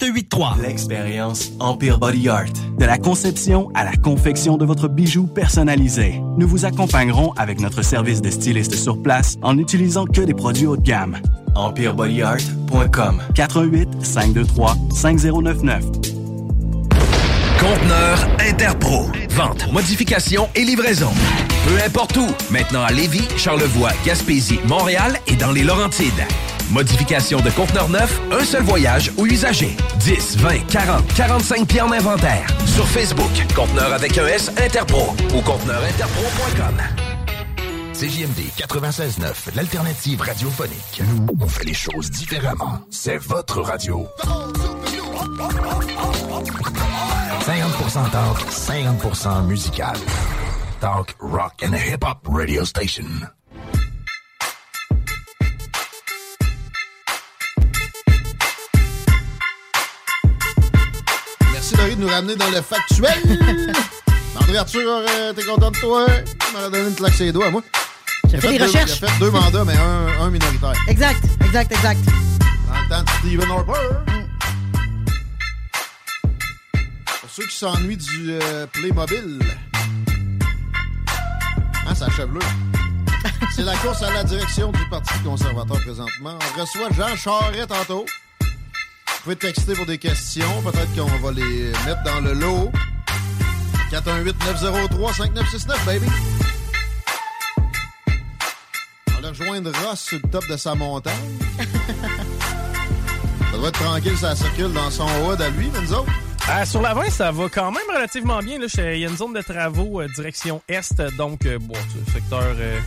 581-984-9283. L'expérience Empire Body Art. De la conception à la confection de votre bijou personnalisé. Nous vous accompagnerons avec notre service de styliste sur place en n'utilisant que des produits haut de gamme. EmpireBodyArt.com 418 523 5099 Conteneur Interpro. Vente, modification et livraison. Peu importe où. Maintenant à Lévis, Charlevoix, Gaspésie, Montréal et dans les Laurentides. Modification de conteneur neuf, un seul voyage ou usager. 10, 20, 40, 45 pieds en inventaire. Sur Facebook, conteneur avec un S Interpro ou conteneurinterpro.com. CJMD 96.9, l'alternative radiophonique. Nous, on fait les choses différemment. C'est votre radio. 50% talk, 50% musical. Talk, rock and hip-hop radio station. Nous ramener dans le factuel. André Arthur, euh, t'es content de toi? Tu m'aurais donné une claque sur les doigts, moi. J'ai fait des deux, recherches. J'ai fait deux mandats, mais un, un minoritaire. Exact, exact, exact. Dans le temps de Stephen Harper. Pour ceux qui s'ennuient du euh, Playmobil. Hein, sa chevelure. C'est la course à la direction du Parti conservateur présentement. On reçoit Jean Charest tantôt. Vous pouvez texter pour des questions. Peut-être qu'on va les mettre dans le lot. 418-903-5969, baby. On va rejoindre Ross sur le top de sa montagne. ça doit être tranquille, ça circule dans son hood à lui, mais nous autres. Euh, sur la 20, ça va quand même relativement bien. Là, Il y a une zone de travaux euh, direction est, donc euh, bon, secteur, euh,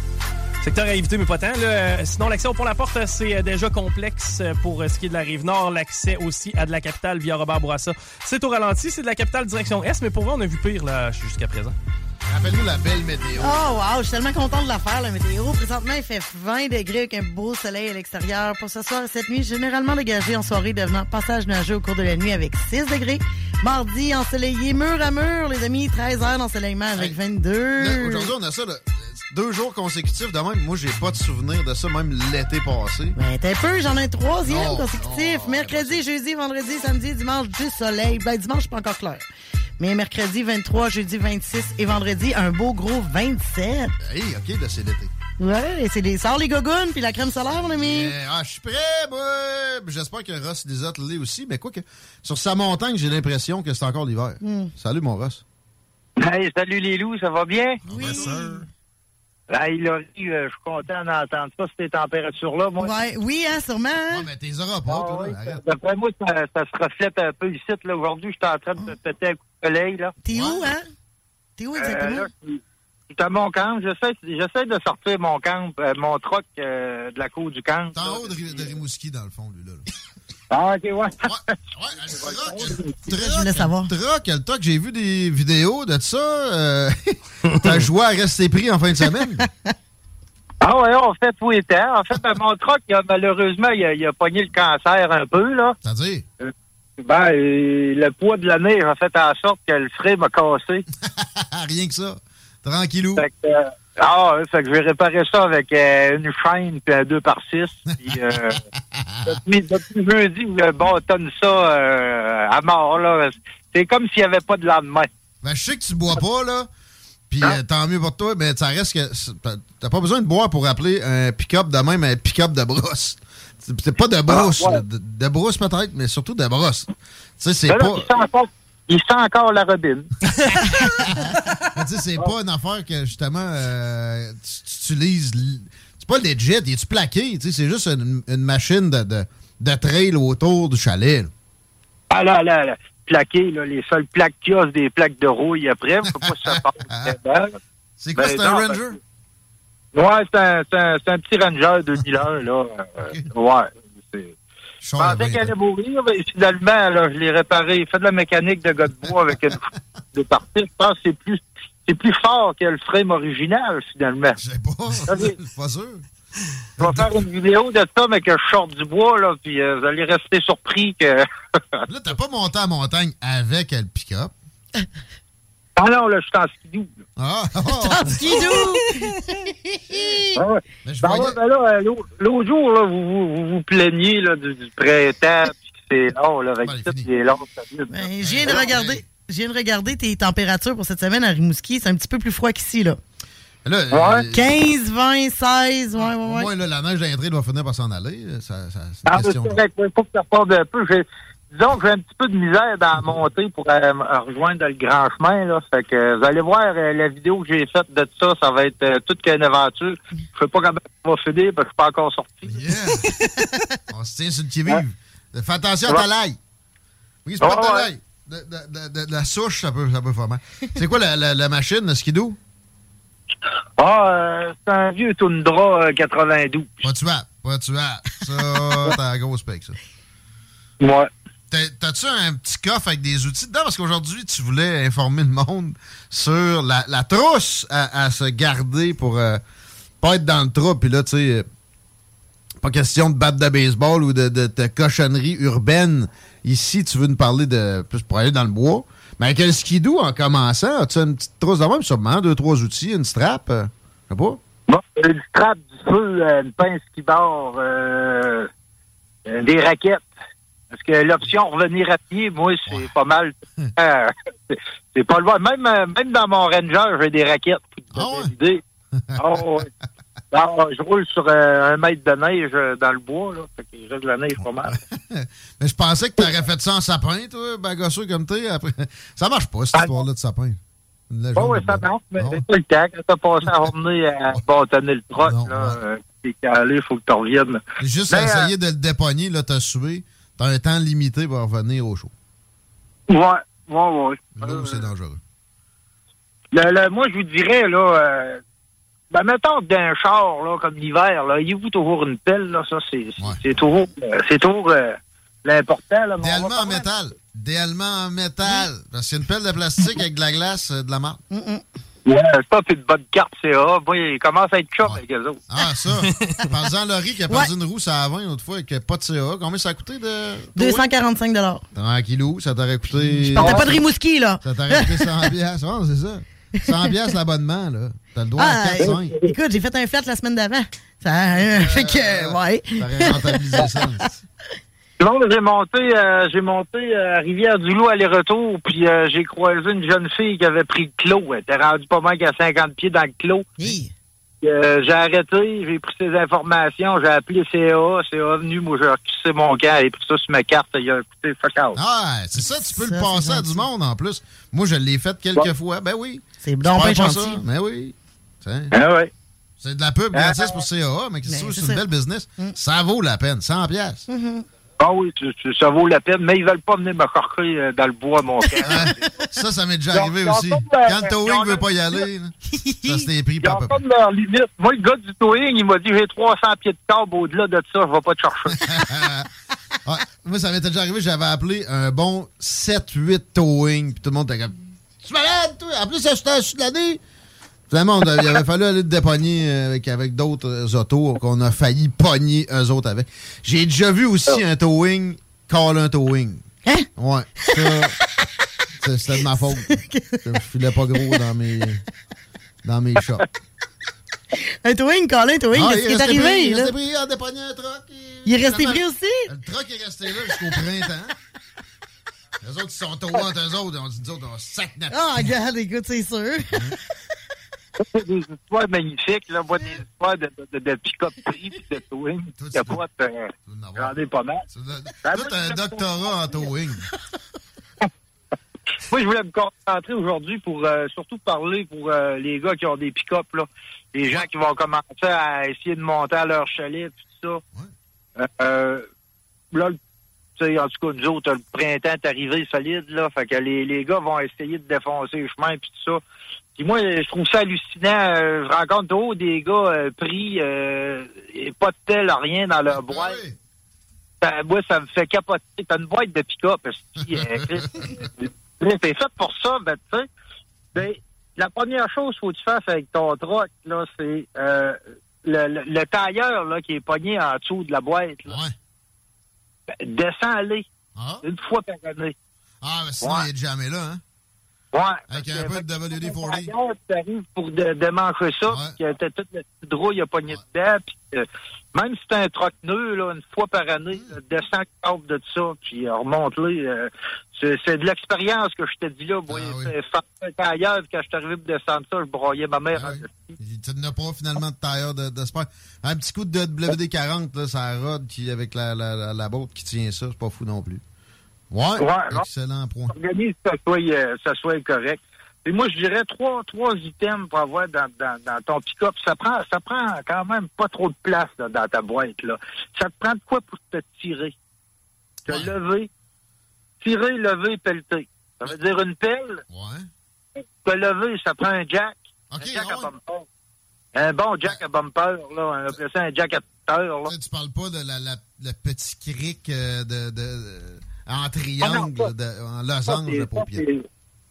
secteur à éviter, mais pas tant. Là. Euh, Sinon, l'accès au pont La Porte, c'est euh, déjà complexe euh, pour ce qui est de la rive nord. L'accès aussi à de la capitale via Robert Bourassa, c'est au ralenti. C'est de la capitale direction est, mais pour vrai, on a vu pire là jusqu'à présent. Rappelle-nous la belle météo. Oh wow, je suis tellement content de la faire, la météo. Présentement, il fait 20 degrés avec un beau soleil à l'extérieur. Pour ce soir et cette nuit, généralement dégagé en soirée, devenant passage nuageux au cours de la nuit avec 6 degrés. Mardi, ensoleillé mur à mur, les amis, 13 heures d'ensoleillement avec Là, 22. Aujourd'hui, on a ça, là, deux jours consécutifs de même. Moi, j'ai pas de souvenir de ça, même l'été passé. Ben, t'es peu, j'en ai un troisième Non, consécutif. non, Mercredi, jeudi, vendredi, samedi, dimanche, du soleil. Ben, dimanche, pas encore clair. Mais mercredi 23, jeudi 26 et vendredi, un beau gros 27. Hey, OK, là, c'est l'été. Ouais, c'est des sorts les gogounes puis la crème solaire, mon ami. Euh, ah, je suis prêt, moi! J'espère que Ross Lisotte l'est aussi, mais quoi que. Sur sa montagne, j'ai l'impression que c'est encore l'hiver. Hmm. Salut, mon Ross. Hey, salut les loups, ça va bien? Oui. Hey, Laurie, euh, je suis content d'entendre ça, ces températures-là, moi. Ouais, oui, hein, sûrement. hein? Ouais, mais t'es auras pas, Ah toi, oui. D'après moi, ça, ça se reflète un peu ici. Là. Aujourd'hui, j'étais en train de me péter un coup de soleil. Là. T'es où, hein? T'es où Euh, exactement? là, à mon camp. J'essaie, j'essaie de sortir mon camp, euh, mon troc euh, de la cour du camp. T'es en haut de, Ri- de Rimouski, dans le fond, lui, là. Ah, OK, ouais. Ouais, ouais, le troc, le Je voulais savoir. troc, le troc, j'ai vu des vidéos de ça. Euh, T'as joué à rester pris en fin de semaine. Ah ouais, en fait, oui, temps. En fait, ben, mon troc, il a, malheureusement, il a, il a pogné le cancer un peu, là. C'est-à-dire? Ben, euh, le poids de la neige a fait en sorte que le frais m'a cassé. Rien que ça. Tranquillou. Fait que, euh, ah, ouais, fait que je vais réparer ça avec euh, une chaîne puis un 2 par 6 Puis, euh, depuis, depuis jeudi, je bâtonne ça euh, à mort, là. C'est comme s'il n'y avait pas de lendemain. Ben, je sais que tu bois pas, là. Puis euh, tant mieux pour toi, mais ça reste que. t'as- pas besoin de boire pour appeler un pick-up de même un pick-up de brosse. C'est pas de brosse, Ah, ouais. là. de, de brosse peut-être, mais surtout de brosse. Tu sais, c'est là, pas. Il, sent encore, la robine. Mais tu sais, c'est pas une affaire que justement euh, tu, utilises. C'est pas legit, il est-tu plaqué? Tu sais, c'est juste une, une machine de, de, de trail autour du chalet. là. Ah là, là, là. Plaqué, là, les seules plaques qu'il y a, des plaques de rouille après. Faut pas que ça passe dedans. C'est quoi, Ben, c'est un Ranger? Ouais, c'est un, petit Ranger 2001, là. Euh, ouais. Je pensais qu'elle allait mourir, mais finalement, là, je l'ai réparé. Il fait de la mécanique de gars de bois avec une de partie. Je pense que c'est plus, c'est plus fort que le frame original, finalement. Je sais pas. Pas sûr. Je vais faire une vidéo de ça, mais que je sorte du bois, là, puis euh, vous allez rester surpris que... Là, t'as pas monté en montagne avec le pick-up. ah non, là, je suis en skidoo. là. Ah, En skidoo! Ah ouais. Ben voyais- ben là, euh, l'autre jour, là, vous vous, vous, vous plaignez là, du, du printemps, puis c'est long, là, avec tout, fini. il est long. Ben, je viens de regarder. Je viens de regarder tes températures pour cette semaine à Rimouski. C'est un petit peu plus froid qu'ici, là. Là, Ouais. euh, 15, 20, 16, ouais, ouais, Au ouais. moins, là, la neige d'entrée doit finir par s'en aller. Ça, ça- c'est Ah, une mais question. c'est correct, il faut que ça parte un peu. Disons que j'ai un petit peu de misère dans la montée pour euh, rejoindre le grand chemin. Là. Fait que euh, vous allez voir euh, la vidéo que j'ai faite de ça, ça va être euh, toute qu'une aventure. Je sais pas comment ça va finir parce que je suis pas encore sorti. Yeah. On se tient sur le qui-vive. Fais attention à ta laille. Oui, c'est pas Ouais, ta laille. De, de- de- de- de la souche, ça peut, ça peut faire mal. C'est quoi la, la, la machine, le skidoo? Ah, euh, c'est un vieux Tundra euh, 92. Pas tuable. Pas tuable. Ça, t'as la grosse spec, ça. Ouais. T'as- T'as-tu un petit coffre avec des outils dedans? Parce qu'aujourd'hui, tu voulais informer le monde sur la, la trousse à, se garder pour euh, pas être dans le trou. Puis là, tu sais, euh, pas question de battre de baseball ou de, de, de cochonnerie urbaine. Ici, tu veux nous parler de plus pour aller dans le bois. Mais avec le skidoo, en commençant, as-tu une petite trousse de même? Sûrement, deux, trois outils, une strap? euh, sais pas. Bon, une strap du feu, euh, une pince qui barre, euh, euh, des raquettes. Parce que l'option revenir à pied, moi, c'est Ouais. pas mal. Euh, c'est- pas loin. Même, euh, même dans mon Ranger, j'ai des raquettes. Ah. Ah ouais. Non, je roule sur euh, un mètre de neige euh, dans le bois, là. Fait qu'il reste de la neige pas mal. Mais je pensais que t'aurais fait ça en sapin, toi, bagosseux comme t'es. Après. Ça marche pas, cette Ah, histoire-là de sapin. Bon, ouais, de ça marche, mais c'est pas le temps. Quand t'as passé à journée à bâtonner le troc, là, t'es calé, faut que tu reviennes. J'ai Juste Ben, essayer de le dépogner, là, t'as sué. T'as un temps limité pour revenir au show. Ouais, ouais, ouais. Là où Euh, c'est dangereux. Le- le- moi, je vous dirais, là, euh, ben, mettons d'un char, là, comme l'hiver, là, ayez-vous toujours une pelle, là, ça, c'est c'est- Ouais. c'est toujours, euh, c'est toujours euh, l'important, là. Idéalement va en métal. Idéalement en métal. Parce qu'il y a une pelle de plastique avec de la glace, euh, de la marque. Ouais, ça, c'est une bonne carte CA. Moi, il commence à être chum avec eux autres. Ah, ça. Par-en Laurie qui a perdu une roue à 20 l'autre fois avec pas de CA. Combien ça a coûté de. 245 Tranquillou, ça t'aurait coûté. Je partais pas de Rimouski, là. Ça t'aurait coûté 100 piastres. Ouais, c'est ça. 100 piastres l'abonnement, là. T'as le droit Ah, à 4-5. euh, écoute, j'ai fait un flat la semaine d'avant. Ça euh, fait que, ouais. T'aurais rentabilisé ça. J'ai monté, euh, j'ai monté euh, à Rivière-du-Loup aller-retour, puis euh, j'ai croisé une jeune fille qui avait pris le clos. Elle était rendue pas mal qu'à 50 pieds dans le clos. Euh, j'ai arrêté, j'ai pris ses informations, j'ai appelé CA, CA venu, moi j'ai requissé mon camp, et pris ça sur ma carte, il a coûté fuck out. Ah, c'est ça, tu peux Ça, le passer c'est à du monde en plus. Moi, je l'ai fait quelques Ouais. fois. Ben oui. C'est perds pas gentil. ça? Ben oui. Tiens. Ah ouais. C'est de la pub Ah. gratis pour CAA, mais que Ben, veux, c'est c'est une belle business. Mm. Ça vaut la peine. 100 piastres. Ah oui, ça vaut la peine, mais ils veulent pas venir me corquer euh, dans le bois, mon camp. Ça, ça m'est déjà arrivé aussi. Quand le towing veut pas y aller, ça s'était pris par leur limite. Moi, le gars du towing, il m'a dit j'ai 300 pieds de câble au-delà de ça, je vais pas te chercher. Ouais, moi, ça m'était déjà arrivé, j'avais appelé un bon 7-8 towing, puis tout le monde était comme Tu es malade, toi? En plus, ça, c'était sur l'année. Finalement, on a- il avait fallu aller te dépogner euh, avec, avec d'autres euh, autos qu'on a failli pogner eux autres avec. J'ai déjà vu aussi un towing call un towing. Hein? Ouais. Ça, c'est- c'était de ma faute. Je filais pas gros dans mes, dans mes shots. Un towing, Colin, towing, Ah, qu'est-ce qui est arrivé, pris, il est resté pris, on a dépogné un truck. Il est resté pris aussi? Le truck est resté là jusqu'au printemps. Les autres, ils sont towés entre eux autres. On dit, nous autres, on sac notre Ah, regarde, écoute, c'est sûr. C'est des histoires magnifiques, là. Moi, des histoires de, de, de, de pick-up prix pis de towing. Capote, euh, j'en ai pas mal. Ben, Toi, t'as un doctorat en towing. Moi, je voulais me concentrer aujourd'hui pour euh, surtout parler pour euh, les gars qui ont des pick-up, là. Les gens qui vont commencer à essayer de monter à leur chalet, tout ça. Euh, euh, là, tu en tout cas, nous autres, le printemps est arrivé solide, là. Fait que les, les gars vont essayer de défoncer le chemin, puis tout ça. Puis moi, je trouve ça hallucinant. Euh, je rencontre toujours des gars euh, pris, euh, et pas de tel, rien dans leur boîte. Ça, moi, ça me fait capoter. T'as une boîte de pick-up, euh, T'es fait pour ça, ben, tu sais. Ben, la première chose qu'il faut que tu fasses avec ton truck, là, c'est le, le, le tailleur là, qui est pogné en dessous de la boîte. Là. Ben, descends-les. Une fois par année. Ah, mais sinon, il est jamais là, hein? Ouais. Avec un peu de WD-40. Tailleur, tu arrives pour démancher ça, puis t'as toute la petite rouille a pogné dedans, puis même si c'est un troc nœud, là, une fois par année, descends câble de ça, puis euh, remonte-les. euh, c'est de l'expérience que je te dis là. Moi, c'est faire un tailleur, puis quand je suis arrivé pour descendre ça, je broyais ma mère. en Tu n'as pas finalement de tailleur de, de sport. Un petit coup de WD-40, là, ça rod qui, avec la, la, la, la botte qui tient ça, c'est pas fou non plus. Ouais, excellent point. organise que ça soit, euh, ça soit correct. Et moi, je dirais trois, trois items pour avoir dans, dans, dans ton pick-up. Ça prend, ça prend quand même pas trop de place là, dans ta boîte. Là. Ça te prend de quoi pour te tirer? Te lever. Tirer, lever, pelleter. Ça veut dire une pelle. Ouais. Te lever, ça prend un jack. un jack à bumper. Un bon jack à bumper, là. On appelle ça un jack à bumper, là. Tu parles pas de la, la, le petit cric euh, de, de, de- en Ah triangle, de- en losange de paupières.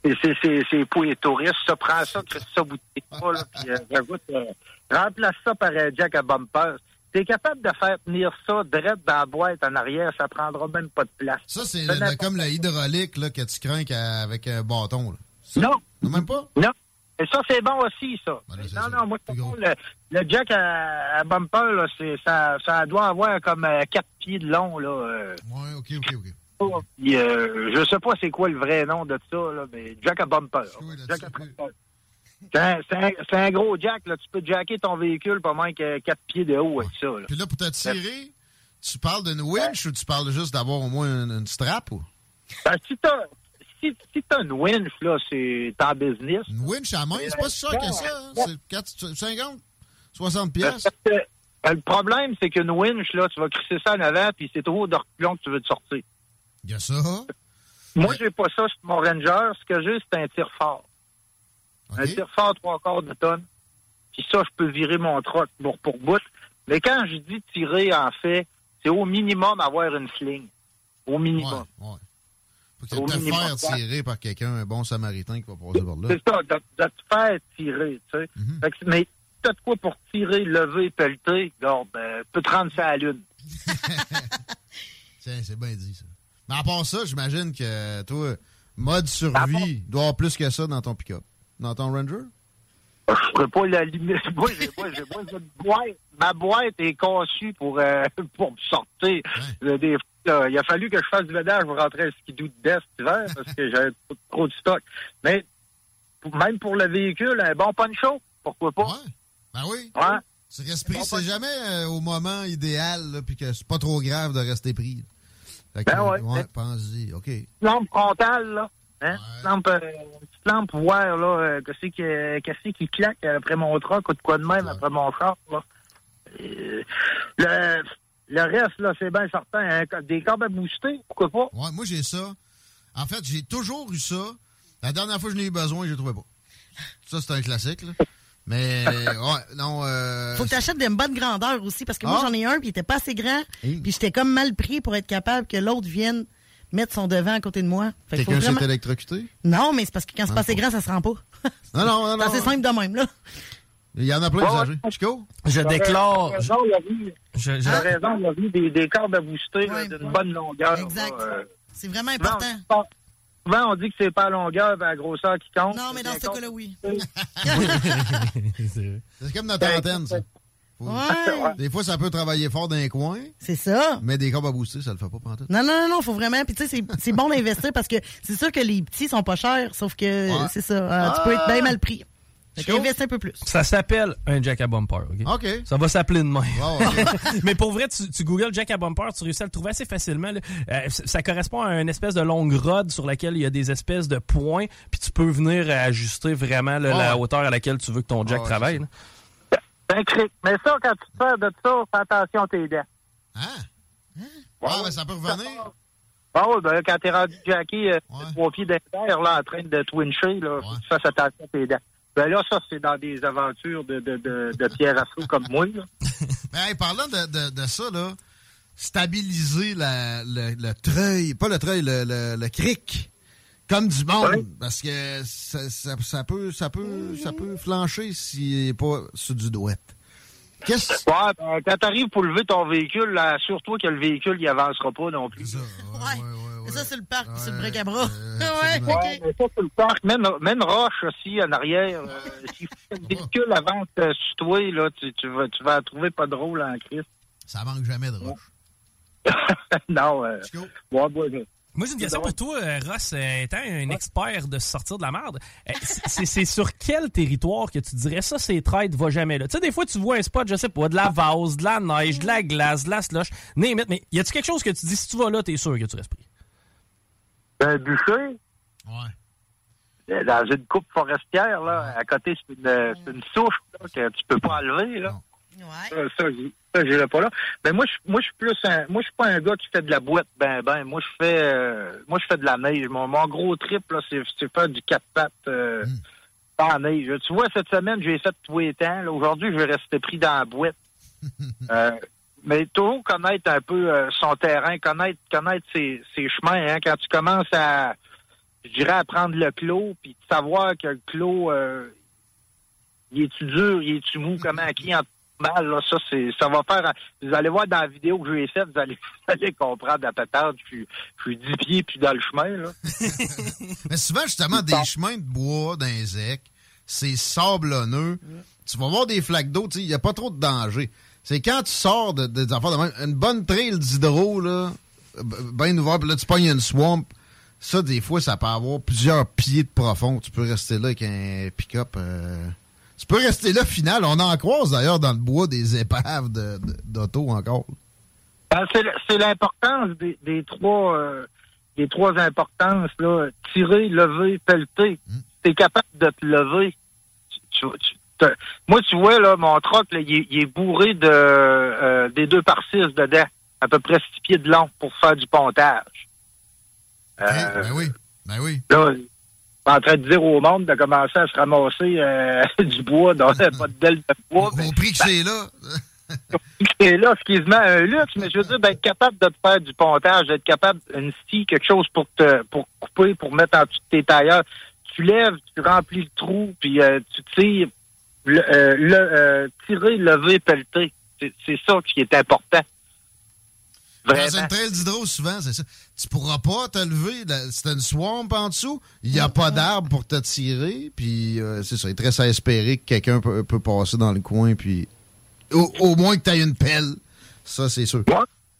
C'est- pour les touristes. Ça prend ça, crée ça, bouteille pas, là. Puis, euh, j'avoue, euh, remplace ça par un jack à bumper. T'es capable de faire tenir ça direct dans la boîte en arrière, ça prendra même pas de place. Ça, c'est comme le hydraulique là, que tu crains avec un bâton. Là. Non. Même pas? Non. Et ça, c'est bon aussi, ça. non, non, moi, le, le jack à, à bumper, là, ça, ça doit avoir comme euh, quatre pieds de long, là. Ouais, OK, OK, OK. Puis, euh, je sais pas c'est quoi le vrai nom de ça, là, mais jack à bumper. Jack à bumper. C'est un, gros jack, là. Tu peux jacker ton véhicule pas moins que quatre pieds de haut avec ça, là. Puis là, pour te tirer, tu parles d'une winch ou tu parles juste d'avoir au moins une, une strap? Ou? Ben, si t'as, si, si t'as une winch, là, c'est en business. Une winch à main, c'est pas si cher que ça. hein? C'est 4, 50, 60 pièces. Le problème, c'est qu'une winch, là, tu vas crisser ça en avant, puis c'est trop de reculons que tu veux te sortir. Il y a ça. Moi, j'ai pas ça sur mon Ranger. Ce que j'ai, c'est un tir fort. Un tir fort trois quarts de tonne. Puis ça, je peux virer mon troc bout pour bout. Mais quand je dis tirer, en fait, c'est au minimum avoir une sling. Au minimum. Faut que Au te faire tirer par quelqu'un, un bon samaritain qui va passer par là. C'est ça, de, de te faire tirer, tu sais. Que- mais t'as de quoi pour tirer, lever, pelleter, regarde, ben, peut te rendre ça à la lune. Tiens, c'est bien dit, ça. Mais à part ça, j'imagine que toi, mode survie, doit avoir plus que ça dans ton pick-up. Dans ton Ranger? Je ferais pas la limite. Moi, j'ai moi, moi, boîte. Ma boîte est conçue pour, euh, pour me sortir. Des, là, il a fallu que je fasse du ménage pour rentrer un skidoo de cet hiver parce que j'avais trop, trop de stock. Mais même pour le véhicule, un bon poncho, pourquoi pas? Ben oui. Ouais. Tu respires, c'est jamais euh, au moment idéal, puis que c'est pas trop grave de rester pris. Ben ouais. ouais, pense-y, OK. lampe frontale, là. Hein? Lampe, euh, une petite lampe voir, là, euh, qu'est-ce qui, euh, qu'est-ce qui claque après mon truck ou de quoi de même après mon char, là? Euh, le, le reste, là, c'est bien certain. hein, des câbles à booster, pourquoi pas? Ouais, moi, j'ai ça. En fait, j'ai toujours eu ça. La dernière fois que je n'ai eu besoin, je ne trouvais pas. Ça, c'est un classique, là. Mais, ouais, non. Euh, Faut que tu achètes d'une bonne grandeur aussi, parce que moi, Ah. j'en ai un, puis il était pas assez grand, puis j'étais comme mal pris pour être capable que l'autre vienne mettre son devant à côté de moi. Quelqu'un vraiment- s'est électrocuté? Non, mais c'est parce que quand c'est Ah, pas assez grand, ça se rend pas. Non, non, non. C'est assez non. simple de même, là. Il y en a plein Ouais, d'usagers. Chico? Je déclare. Raison, il y a eu- Je, je- t'as raison, il y a des, des cordes à booster Ouais, d'une ouais. bonne longueur. Exact. euh. C'est vraiment important. on- Souvent, on dit que c'est pas la longueur, mais la grosseur qui compte. Non, mais dans ce cas-là, oui. C'est comme notre antenne, ça. Ouais. Des fois, ça peut travailler fort dans les coins, C'est ça. mais des cordes à booster, ça le fait pas pantoute. Non, non, non, non, faut vraiment. Puis tu sais, c'est- c'est bon d'investir parce que c'est sûr que les petits sont pas chers, sauf que Ouais. c'est ça. euh, Tu peux être bien mal pris. Un peu plus. Ça s'appelle un jack à bumper, OK? OK. Ça va s'appeler de même. Wow, OK. Mais pour vrai, tu, tu googles Jack à bumper, tu réussis à le trouver assez facilement. Euh, ça correspond à une espèce de longue rod sur laquelle il y a des espèces de points, puis tu peux venir ajuster vraiment là, la Ouais. hauteur à laquelle tu veux que ton jack Ouais, travaille. Ben. Mais ça, quand tu te sers de ça, fais attention à tes dents. Hein? Ouais, mais ça peut revenir. Bon, ben, quand t'es rendu Jackie, euh, Ouais. trois pieds derrière, là, en train de twincher, là, tu fasses attention à tes dents. Ben là, ça, c'est dans des aventures de, de, de, de Pierre Assaut comme moi, là. Mais hey, parlant de, de, de ça, là, stabiliser la, le, le treuil, pas le treuil, le, le, le cric, comme du monde, Ouais. parce que ça, ça, ça peut, ça, peut, ça peut flancher s'il n'est pas sur du douette. Qu'est-ce que Ouais, ben, quand t'arrives pour lever ton véhicule, assure-toi que le véhicule, il avancera pas non plus. c'est ça? Ouais. Ça, c'est le parc, c'est le bric à bras. euh, ouais, absolument. ok. Ouais, mais ça, c'est le parc. Même, même Roche aussi, en arrière. Euh, si le véhicule avance euh, sur toi, là, tu, tu, vas, tu vas la trouver pas drôle en crise. Ça manque jamais de roche. non, euh, ouais, ouais, ouais. Moi, j'ai une question pour toi, euh, Ross, euh, étant un expert de se sortir de la merde. c'est sur quel territoire que tu dirais ça, c'est trade, va jamais là? Tu sais, des fois, tu vois un spot, je sais pas, de la vase, de la neige, de la glace, de la slush, mais y a-tu quelque chose que tu dis, si tu vas là, t'es sûr que tu restes pris? Un bûcher, Ouais. euh, dans une coupe forestière, là, à côté, c'est une, euh, une souche là, que tu peux pas enlever. Là. Ouais. Ça, pas là. Mais moi, je, moi, je suis plus un, moi, je suis pas un gars qui fait de la boîte, ben, ben. Moi, je fais, euh, moi, je fais de la neige. Mon, mon gros trip, là, c'est, faire du quatre pattes, euh, en neige. Tu vois, cette semaine, j'ai fait tous les temps. Aujourd'hui, je vais rester pris dans la boîte. Euh, mais toujours connaître un peu euh, son terrain, connaître, connaître ses, ses chemins, hein. Quand tu commences à, je dirais, à prendre le clos, puis de savoir que le clos, euh, il est-tu dur, il est-tu mou, comment, qui en mal, là, ça, c'est, ça va faire, vous allez voir dans la vidéo que je lui ai faite, vous allez, vous allez comprendre la patente, je suis, je suis 10 pieds puis dans le chemin, là. Mais souvent, justement, des chemins de bois zecs, c'est sablonneux. Tu vas voir des flaques d'eau, il n'y a pas trop de danger. C'est quand tu sors de, de- des affaires de même, une bonne trail d'hydro, là, bien ouvert, puis là, tu pognes une swamp. Ça, des fois, ça peut avoir plusieurs pieds de profond. Tu peux rester là avec un pick-up. euh, Tu peux rester là, final. On en croise, d'ailleurs, dans le bois, des épaves de- d'auto encore. Ben, c'est, l'importance des, des trois, euh, des trois importances, là. Tirer, lever, pelleter. Mm. Tu es capable de te lever. Tu- tu- moi, tu vois, là, mon troc, là, il, est, il est bourré de, euh, des deux par six dedans. À peu près six pieds de long pour faire du pontage. Euh, Ben oui, ben oui. là, en train de dire au monde de commencer à se ramasser euh, du bois dans pas de belle de bois. Au prix que c'est là. Et là, c'est quasiment un luxe, mais je veux dire, ben, être capable de te faire du pontage, d'être capable, une scie, quelque chose pour te, pour couper, pour mettre en dessous de tes tailleurs. Tu lèves, tu remplis le trou, puis euh, tu tires, le, euh, le, euh, tirer, lever, pelleter. C'est ça qui est important. Dans Vraiment. une trail d'hydro, souvent, c'est ça. Tu pourras pas te lever. C'est une swamp en dessous. Il n'y a pas d'arbre pour te tirer. Puis, euh, c'est ça. Il te reste à espérer que quelqu'un peut, peut passer dans le coin. Puis, au, au moins que tu aies une pelle. Ça, c'est sûr.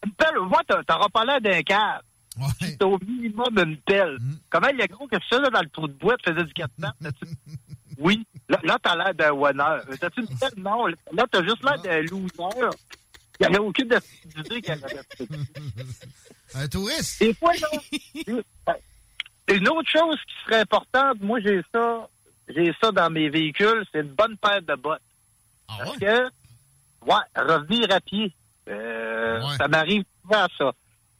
Une pelle, moi, t'auras pas l'air d'un cave. Ouais. Au minimum une pelle. Mm. Comment il y a gros que ça, là, dans le trou de bois, tu faisais du 4 pattes? Oui. Là, là t'as l'air d'un winner. T'as-tu une pelle? Non. Là, t'as juste l'air d'un loser. Il n'y avait aucune idée qu'elle avait fait. Un touriste? Des fois, là, une autre chose qui serait importante, moi, j'ai ça, j'ai ça dans mes véhicules, c'est une bonne paire de bottes. Ah Parce ouais? que, ouais, revenir à pied. Euh, Ouais. Ça m'arrive souvent, ça.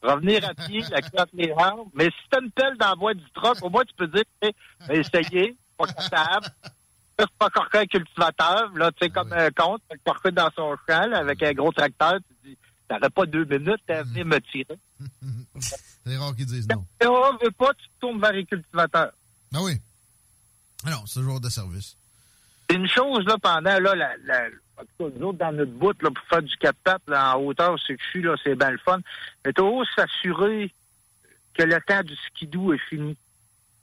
Revenir à pied, la clotte les hanches. Mais si t'as une pelle dans la boîte du troc, au moins, tu peux dire, hey, essayez, pas capable. C'est pas encore un cultivateur, là, tu sais, comme un compte, corqué dans son champ, là, avec un gros tracteur, tu dis, T'aurais pas deux minutes à venir me tirer. C'est rare qu'ils disent non. Si on veut pas, tu tournes vers les cultivateurs. Ah oui. Alors, c'est toujours de service. C'est une chose, là, pendant, là, la, la, en tout cas, nous autres, dans notre bout, là, pour faire du 4 pattes, là, en hauteur, c'est que je suis, là, c'est bien le fun. Mais toujours s'assurer que le temps du skidoo est fini.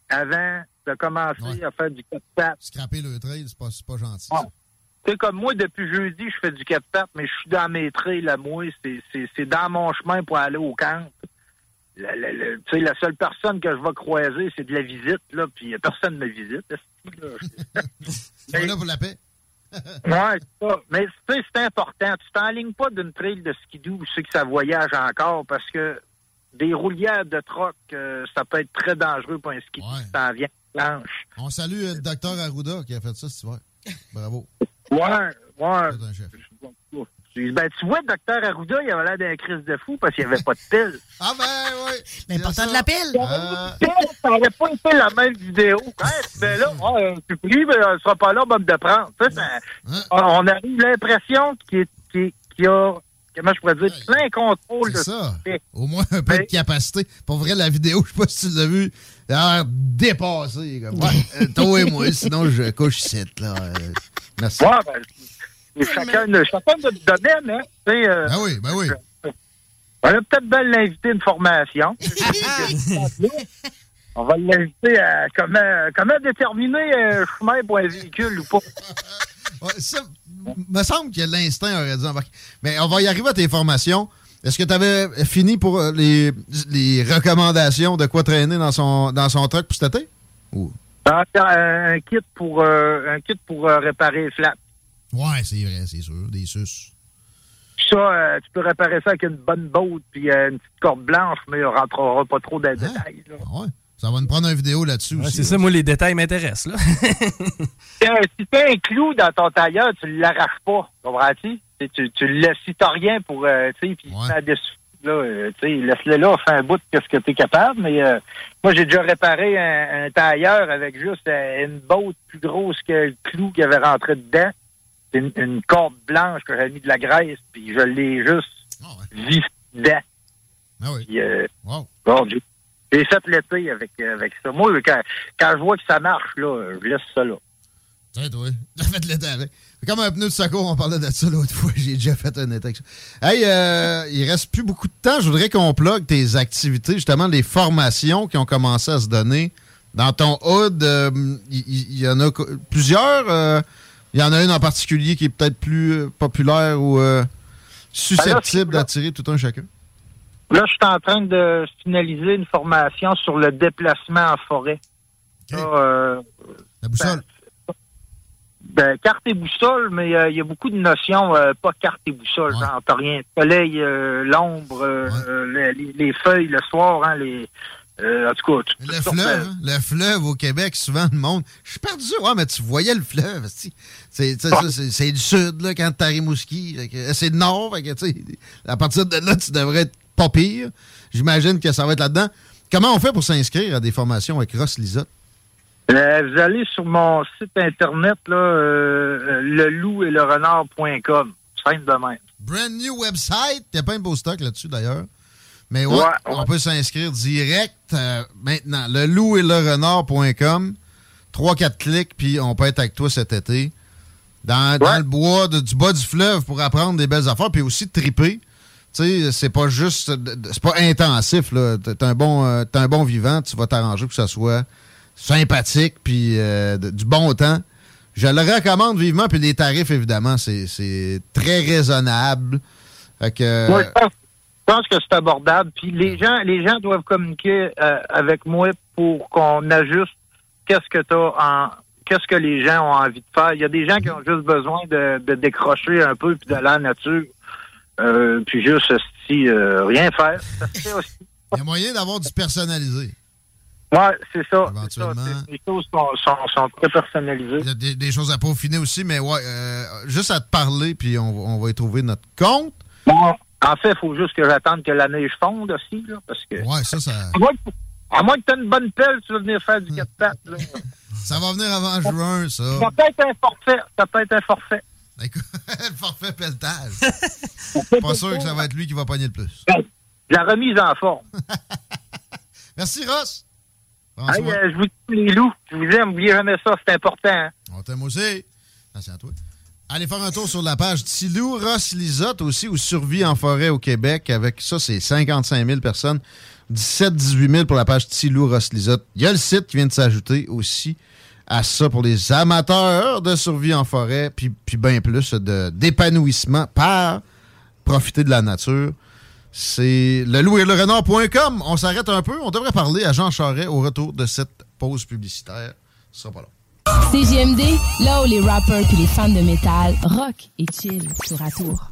Avant de commencer Ouais. à faire du 4 pattes. Scraper le trail, c'est pas, pas gentil. Ouais. Tu sais, comme moi, depuis jeudi, je fais du 4 pattes, mais je suis dans mes trails, là, moi. C'est, dans mon chemin pour aller au camp. La, la, la- tu sais, la seule personne que je vais croiser, c'est de la visite, là, puis personne ne me visite. là? Là pour la paix. Ouais, c'est ça. Mais tu sais, c'est important. Tu t'enlignes pas d'une trail de skidoo où c'est que ça voyage encore parce que des roulières de troc, euh, ça peut être très dangereux pour un skidoo Ouais. qui s'en vient planche. On salue euh, le docteur Arruda qui a fait ça cet hiver. Bravo. Ouais, ouais. C'est un chef. Ben, tu vois, le docteur Arruda, il avait l'air d'un crise de fou parce qu'il n'y avait pas de pile. Ah ben oui. Mais ça. de la pile. Euh, ça n'aurait pas été la même vidéo. Hein, ben là, ouais, tu pries, mais elle sera pas là, bonne de prendre. Tu sais, ça- Hein? on a eu l'impression qu'il qu'il y a, comment je pourrais dire, Ouais. plein contrôle de c'est ça. Au moins un peu de capacité. Pour vrai, la vidéo, je sais pas si tu l'as vu, elle a l'air dépassée. Comme, ouais, euh, toi et moi, sinon je couche ici. Là. Euh, merci. Ouais, ben, chacun, de, chacun de notre domaine, hein. Euh, Ben oui, ben oui. on a peut-être bien l'inviter à une formation. on va l'inviter à comment, comment déterminer un chemin pour un véhicule ou pas. Ouais, ça, me semble que l'instinct aurait dû embarquer. Mais on va y arriver à tes formations. Est-ce que tu avais fini pour euh, les, les recommandations de quoi traîner dans son, dans son truck pour cet été? Ou... Ah, Un, kit pour, euh, un kit pour euh, réparer les flaps. Ouais, c'est vrai, c'est sûr. Des sus. Puis ça, euh, tu peux réparer ça avec une bonne botte puis une petite corde blanche, mais on rentrera pas trop dans les Hein? détails. là. Ah ouais. Ça va nous prendre une vidéo là-dessus Ouais, aussi. c'est ça, moi, les détails m'intéressent. là. Si tu as un clou dans ton tailleur, tu l'arraches pas, comprends-tu? Tu, le laisses, si t'as rien pour, euh, tu sais, puis Ouais. ça dessus, là, euh, tu sais, laisse-le là, fais un bout de ce que tu es capable, mais euh, moi, j'ai déjà réparé un, un tailleur avec juste euh, une botte plus grosse que le clou qui avait rentré dedans, une, une corde blanche que j'avais mis de la graisse, puis je l'ai juste Ah ouais. vissé dedans. Ah oui. Puis, euh, Wow. bon, j'ai j'ai fait l'été avec, euh, avec ça. Moi, quand, quand je vois que ça marche, là, je laisse ça là. Tiens, toi. T'as fait l'été avec. Comme un pneu de secours, on parlait de ça l'autre fois. J'ai déjà fait un été avec ça. Hey, euh, il reste plus beaucoup de temps. Je voudrais qu'on plug tes activités, justement, les formations qui ont commencé à se donner. Dans ton hood, euh, il il y, en a plusieurs. euh, Il y en a une en particulier qui est peut-être plus euh, populaire ou euh, susceptible d'attirer tout un chacun. Là, je suis en train de finaliser une formation sur le déplacement en forêt. Euh, La boussole. ben, carte et boussole, mais euh, il y a beaucoup de notions, euh, pas carte et boussole, Ouais. t'as rien. Soleil, l'ombre, Ouais. les, les feuilles le soir, hein, les. en tout cas, tout- Le fleuve, hein? le fleuve au Québec, souvent le monde. Je suis perdu, ouais, mais tu voyais le fleuve. si. C'est du sud, là, quand t'es à Rimouski. C'est le nord, fait que, à partir de là, tu devrais être pas pire. J'imagine que ça va être là-dedans. Comment on fait pour s'inscrire à des formations avec Ross Lisotte? Euh, vous allez sur mon site internet, là, euh, le loup et le renard.com. Simple de même. Brand new website. Il y a pas un beau stock là-dessus, d'ailleurs. Mais ouais, Ouais, on peut s'inscrire direct euh, maintenant. Le loup et le renard.com. 3-4 clics, puis on peut être avec toi cet été. Dans, le bois de- du bas du fleuve pour apprendre des belles affaires, puis aussi de triper. Tu sais, c'est pas juste. de- de- C'est pas intensif. T'es un, bon, euh, t'es un bon vivant, tu vas t'arranger pour que ça soit sympathique, puis euh, de- du bon temps. Je le recommande vivement, puis les tarifs, évidemment, c'est très raisonnable. Fait que, Moi, je pense, que c'est abordable. Puis les gens, les gens doivent communiquer euh, avec moi pour qu'on ajuste qu'est-ce que t'as en qu'est-ce que les gens ont envie de faire. Il y a des gens qui ont juste besoin de, de décrocher un peu puis d'aller en nature. Euh, puis juste si euh, rien faire. Ça fait aussi. il y a moyen d'avoir du personnalisé. Ouais, c'est ça. Éventuellement. Les choses sont, sont, sont très personnalisées. Il y a des, des choses à peaufiner aussi, mais ouais, euh, juste à te parler, puis on, va- on va y trouver notre compte. Bon, en fait, il faut juste que j'attende que la neige fonde aussi, là, parce que Ouais, ça, ça, à moins que, à moins que tu une bonne pelle, tu vas venir faire du 4 pattes. Là. ça va venir avant juin, ça. Ça peut être un forfait. Ça peut être un forfait. Écoute, le forfait pelletage. Pas sûr que ça va être lui qui va pogner le plus. La remise en forme. Merci, Ross. Hey, euh, je vous dis les loups. Je vous aime. Jamais ça. C'est important. hein. On t'aime aussi. Merci à toi. Allez faire un tour sur la page Tilou Ross Lisotte aussi, ou Survie en forêt au Québec. Avec ça, c'est 55 000 personnes. 17-18 000 pour la page Tilou Ross Lisotte. Il y a le site qui vient de s'ajouter aussi à ça pour les amateurs de survie en forêt, puis, bien plus d'épanouissement par profiter de la nature. C'est le loup et le renard.com. On s'arrête un peu. On devrait parler à Jean Charret au retour de cette pause publicitaire. Ce sera pas long. Là où les rappers puis les fans de métal rock et chill tour à tour.